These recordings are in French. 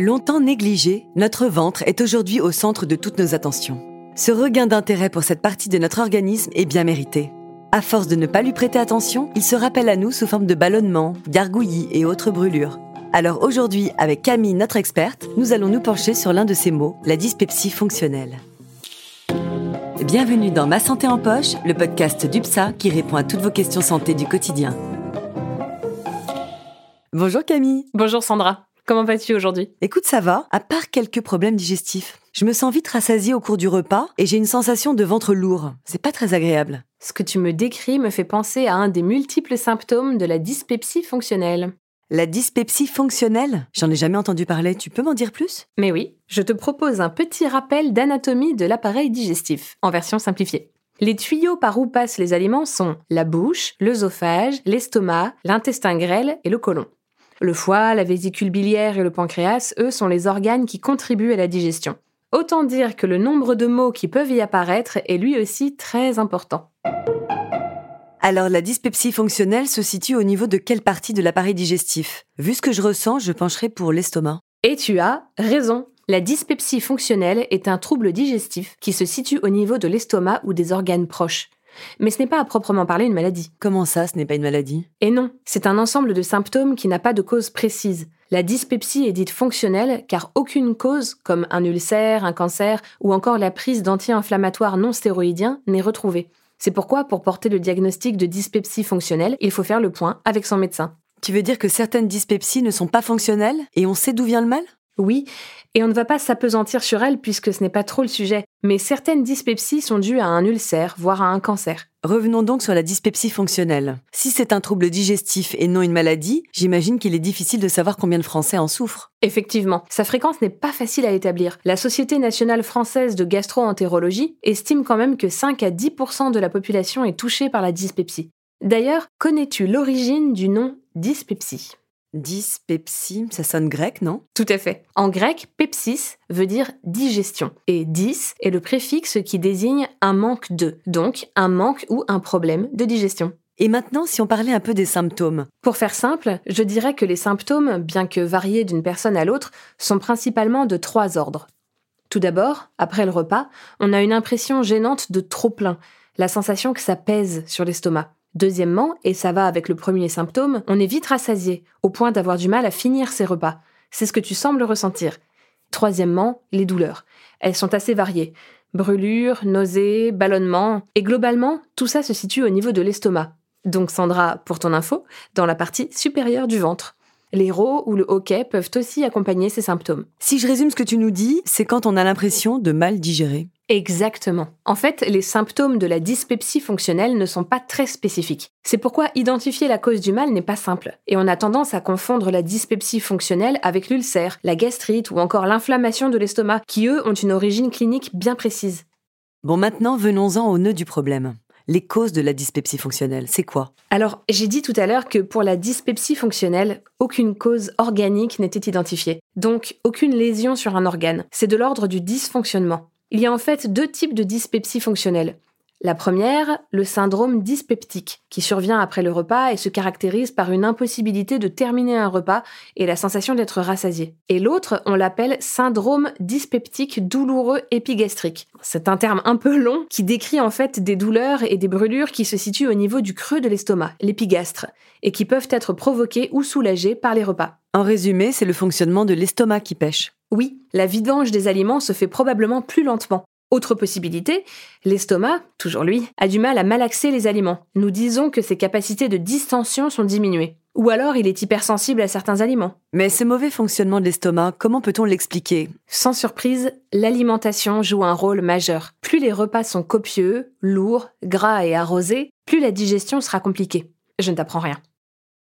Longtemps négligé, notre ventre est aujourd'hui au centre de toutes nos attentions. Ce regain d'intérêt pour cette partie de notre organisme est bien mérité. À force de ne pas lui prêter attention, il se rappelle à nous sous forme de ballonnement, gargouillis et autres brûlures. Alors aujourd'hui, avec Camille, notre experte, nous allons nous pencher sur l'un de ces mots, la dyspepsie fonctionnelle. Bienvenue dans Ma Santé en Poche, le podcast d'UPSA qui répond à toutes vos questions santé du quotidien. Bonjour Camille. Bonjour Sandra. Comment vas-tu aujourd'hui? Écoute, ça va, à part quelques problèmes digestifs. Je me sens vite rassasiée au cours du repas et j'ai une sensation de ventre lourd. C'est pas très agréable. Ce que tu me décris me fait penser à un des multiples symptômes de la dyspepsie fonctionnelle. La dyspepsie fonctionnelle? J'en ai jamais entendu parler, tu peux m'en dire plus? Mais oui, je te propose un petit rappel d'anatomie de l'appareil digestif, en version simplifiée. Les tuyaux par où passent les aliments sont la bouche, l'œsophage, l'estomac, l'intestin grêle et le côlon. Le foie, la vésicule biliaire et le pancréas, eux, sont les organes qui contribuent à la digestion. Autant dire que le nombre de mots qui peuvent y apparaître est lui aussi très important. Alors la dyspepsie fonctionnelle se situe au niveau de quelle partie de l'appareil digestif? Vu ce que je ressens, je pencherai pour l'estomac. Et tu as raison. La dyspepsie fonctionnelle est un trouble digestif qui se situe au niveau de l'estomac ou des organes proches. Mais ce n'est pas à proprement parler une maladie. Comment ça, ce n'est pas une maladie? Et non, c'est un ensemble de symptômes qui n'a pas de cause précise. La dyspepsie est dite fonctionnelle car aucune cause, comme un ulcère, un cancer ou encore la prise d'anti-inflammatoires non stéroïdiens, n'est retrouvée. C'est pourquoi, pour porter le diagnostic de dyspepsie fonctionnelle, il faut faire le point avec son médecin. Tu veux dire que certaines dyspepsies ne sont pas fonctionnelles et on sait d'où vient le mal? Oui, et on ne va pas s'apesantir sur elles puisque ce n'est pas trop le sujet, mais certaines dyspepsies sont dues à un ulcère, voire à un cancer. Revenons donc sur la dyspepsie fonctionnelle. Si c'est un trouble digestif et non une maladie, j'imagine qu'il est difficile de savoir combien de Français en souffrent. Effectivement, sa fréquence n'est pas facile à établir. La Société nationale française de gastro-entérologie estime quand même que 5 à 10% de la population est touchée par la dyspepsie. D'ailleurs, connais-tu l'origine du nom dyspepsie? Dyspepsie, ça sonne grec, non? Tout à fait. En grec, pepsis veut dire digestion et dys est le préfixe qui désigne un manque de, donc un manque ou un problème de digestion. Et maintenant, si on parlait un peu des symptômes Pour faire simple, je dirais que les symptômes, bien que variés d'une personne à l'autre, sont principalement de trois ordres. Tout d'abord, après le repas, on a une impression gênante de trop plein, la sensation que ça pèse sur l'estomac. Deuxièmement, et ça va avec le premier symptôme, on est vite rassasié, au point d'avoir du mal à finir ses repas. C'est ce que tu sembles ressentir. Troisièmement, les douleurs. Elles sont assez variées. Brûlures, nausées, ballonnements, et globalement, tout ça se situe au niveau de l'estomac. Donc Sandra, pour ton info, dans la partie supérieure du ventre. Les rots ou le hoquet peuvent aussi accompagner ces symptômes. Si je résume ce que tu nous dis, c'est quand on a l'impression de mal digérer. Exactement. En fait, les symptômes de la dyspepsie fonctionnelle ne sont pas très spécifiques. C'est pourquoi identifier la cause du mal n'est pas simple. Et on a tendance à confondre la dyspepsie fonctionnelle avec l'ulcère, la gastrite ou encore l'inflammation de l'estomac, qui eux ont une origine clinique bien précise. Bon, maintenant, venons-en au nœud du problème. Les causes de la dyspepsie fonctionnelle, c'est quoi? Alors, j'ai dit tout à l'heure que pour la dyspepsie fonctionnelle, aucune cause organique n'était identifiée. Donc, aucune lésion sur un organe. C'est de l'ordre du dysfonctionnement. Il y a en fait deux types de dyspepsie fonctionnelle. La première, le syndrome dyspeptique, qui survient après le repas et se caractérise par une impossibilité de terminer un repas et la sensation d'être rassasié. Et l'autre, on l'appelle syndrome dyspeptique douloureux épigastrique. C'est un terme un peu long qui décrit en fait des douleurs et des brûlures qui se situent au niveau du creux de l'estomac, l'épigastre, et qui peuvent être provoquées ou soulagées par les repas. En résumé, c'est le fonctionnement de l'estomac qui pêche. Oui, la vidange des aliments se fait probablement plus lentement. Autre possibilité, l'estomac, toujours lui, a du mal à malaxer les aliments. Nous disons que ses capacités de distension sont diminuées. Ou alors il est hypersensible à certains aliments. Mais ce mauvais fonctionnement de l'estomac, comment peut-on l'expliquer? Sans surprise, l'alimentation joue un rôle majeur. Plus les repas sont copieux, lourds, gras et arrosés, plus la digestion sera compliquée. Je ne t'apprends rien.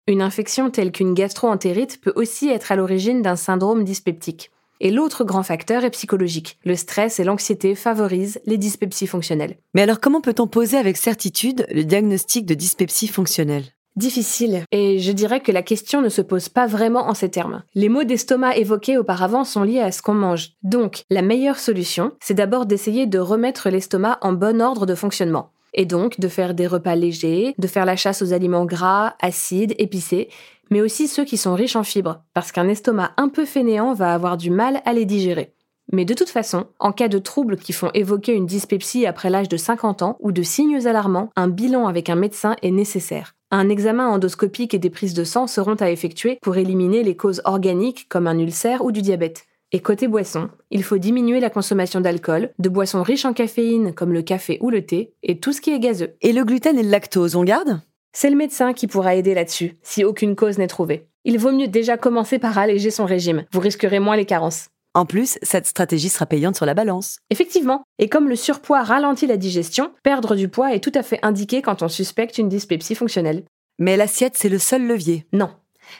Une infection telle qu'une gastro-entérite peut aussi être à l'origine d'un syndrome dyspeptique. Et l'autre grand facteur est psychologique. Le stress et l'anxiété favorisent les dyspepsies fonctionnelles. Mais alors comment peut-on poser avec certitude le diagnostic de dyspepsie fonctionnelle? Difficile. Et je dirais que la question ne se pose pas vraiment en ces termes. Les mots d'estomac évoqués auparavant sont liés à ce qu'on mange. Donc, la meilleure solution, c'est d'abord d'essayer de remettre l'estomac en bon ordre de fonctionnement. Et donc de faire des repas légers, de faire la chasse aux aliments gras, acides, épicés, mais aussi ceux qui sont riches en fibres, parce qu'un estomac un peu fainéant va avoir du mal à les digérer. Mais de toute façon, en cas de troubles qui font évoquer une dyspepsie après l'âge de 50 ans ou de signes alarmants, un bilan avec un médecin est nécessaire. Un examen endoscopique et des prises de sang seront à effectuer pour éliminer les causes organiques comme un ulcère ou du diabète. Et côté boisson, il faut diminuer la consommation d'alcool, de boissons riches en caféine comme le café ou le thé, et tout ce qui est gazeux. Et le gluten et le lactose, on garde? C'est le médecin qui pourra aider là-dessus, si aucune cause n'est trouvée. Il vaut mieux déjà commencer par alléger son régime, vous risquerez moins les carences. En plus, cette stratégie sera payante sur la balance. Effectivement, et comme le surpoids ralentit la digestion, perdre du poids est tout à fait indiqué quand on suspecte une dyspepsie fonctionnelle. Mais l'assiette, c'est le seul levier. Non.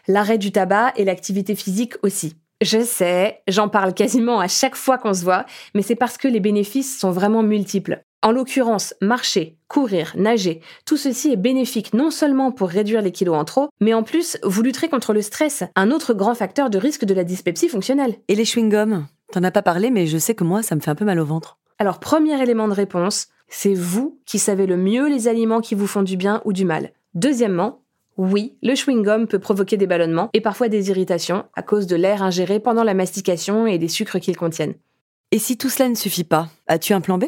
L'arrêt du tabac et l'activité physique aussi. Je sais, j'en parle quasiment à chaque fois qu'on se voit, mais c'est parce que les bénéfices sont vraiment multiples. En l'occurrence, marcher, courir, nager, tout ceci est bénéfique non seulement pour réduire les kilos en trop, mais en plus, vous lutterez contre le stress, un autre grand facteur de risque de la dyspepsie fonctionnelle. Et les chewing-gums? T'en as pas parlé, mais je sais que moi, ça me fait un peu mal au ventre. Alors, premier élément de réponse, c'est vous qui savez le mieux les aliments qui vous font du bien ou du mal. Deuxièmement, oui, le chewing-gum peut provoquer des ballonnements et parfois des irritations à cause de l'air ingéré pendant la mastication et des sucres qu'ils contiennent. Et si tout cela ne suffit pas, as-tu un plan B?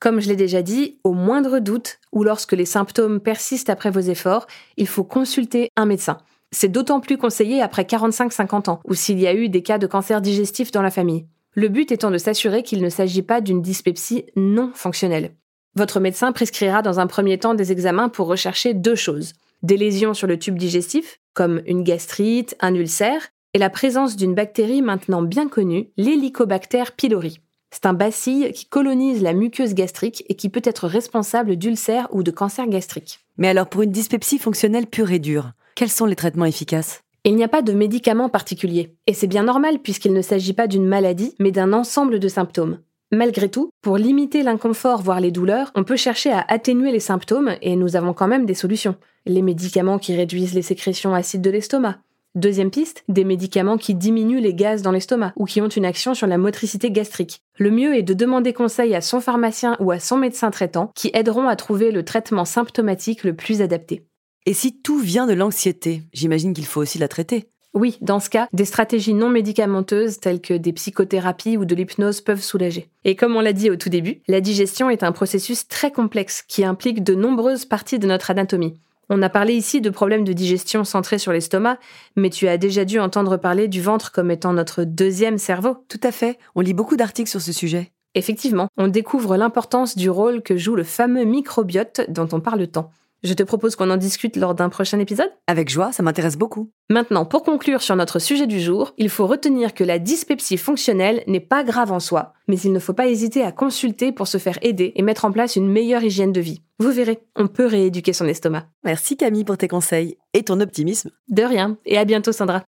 Comme je l'ai déjà dit, au moindre doute ou lorsque les symptômes persistent après vos efforts, il faut consulter un médecin. C'est d'autant plus conseillé après 45-50 ans ou s'il y a eu des cas de cancer digestif dans la famille. Le but étant de s'assurer qu'il ne s'agit pas d'une dyspepsie non fonctionnelle. Votre médecin prescrira dans un premier temps des examens pour rechercher deux choses des lésions sur le tube digestif, comme une gastrite, un ulcère, et la présence d'une bactérie maintenant bien connue, l'Helicobacter pylori. C'est un bacille qui colonise la muqueuse gastrique et qui peut être responsable d'ulcères ou de cancer gastrique. Mais alors pour une dyspepsie fonctionnelle pure et dure, quels sont les traitements efficaces? Il n'y a pas de médicament particulier. Et c'est bien normal puisqu'il ne s'agit pas d'une maladie, mais d'un ensemble de symptômes. Malgré tout, pour limiter l'inconfort, voire les douleurs, on peut chercher à atténuer les symptômes et nous avons quand même des solutions. Les médicaments qui réduisent les sécrétions acides de l'estomac. Deuxième piste, des médicaments qui diminuent les gaz dans l'estomac ou qui ont une action sur la motricité gastrique. Le mieux est de demander conseil à son pharmacien ou à son médecin traitant qui aideront à trouver le traitement symptomatique le plus adapté. Et si tout vient de l'anxiété, j'imagine qu'il faut aussi la traiter. Oui, dans ce cas, des stratégies non médicamenteuses telles que des psychothérapies ou de l'hypnose peuvent soulager. Et comme on l'a dit au tout début, la digestion est un processus très complexe qui implique de nombreuses parties de notre anatomie. On a parlé ici de problèmes de digestion centrés sur l'estomac, mais tu as déjà dû entendre parler du ventre comme étant notre deuxième cerveau. Tout à fait, on lit beaucoup d'articles sur ce sujet. Effectivement, on découvre l'importance du rôle que joue le fameux microbiote dont on parle tant. Je te propose qu'on en discute lors d'un prochain épisode Avec joie, ça m'intéresse beaucoup. Maintenant, pour conclure sur notre sujet du jour, il faut retenir que la dyspepsie fonctionnelle n'est pas grave en soi, mais il ne faut pas hésiter à consulter pour se faire aider et mettre en place une meilleure hygiène de vie. Vous verrez, on peut rééduquer son estomac. Merci Camille pour tes conseils et ton optimisme. De rien, et à bientôt Sandra.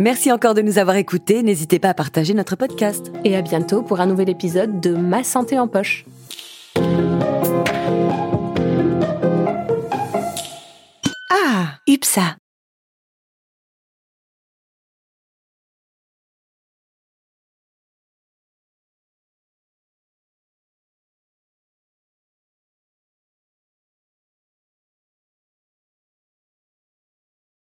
Merci encore de nous avoir écoutés, n'hésitez pas à partager notre podcast. Et à bientôt pour un nouvel épisode de Ma santé en poche. Ipsa.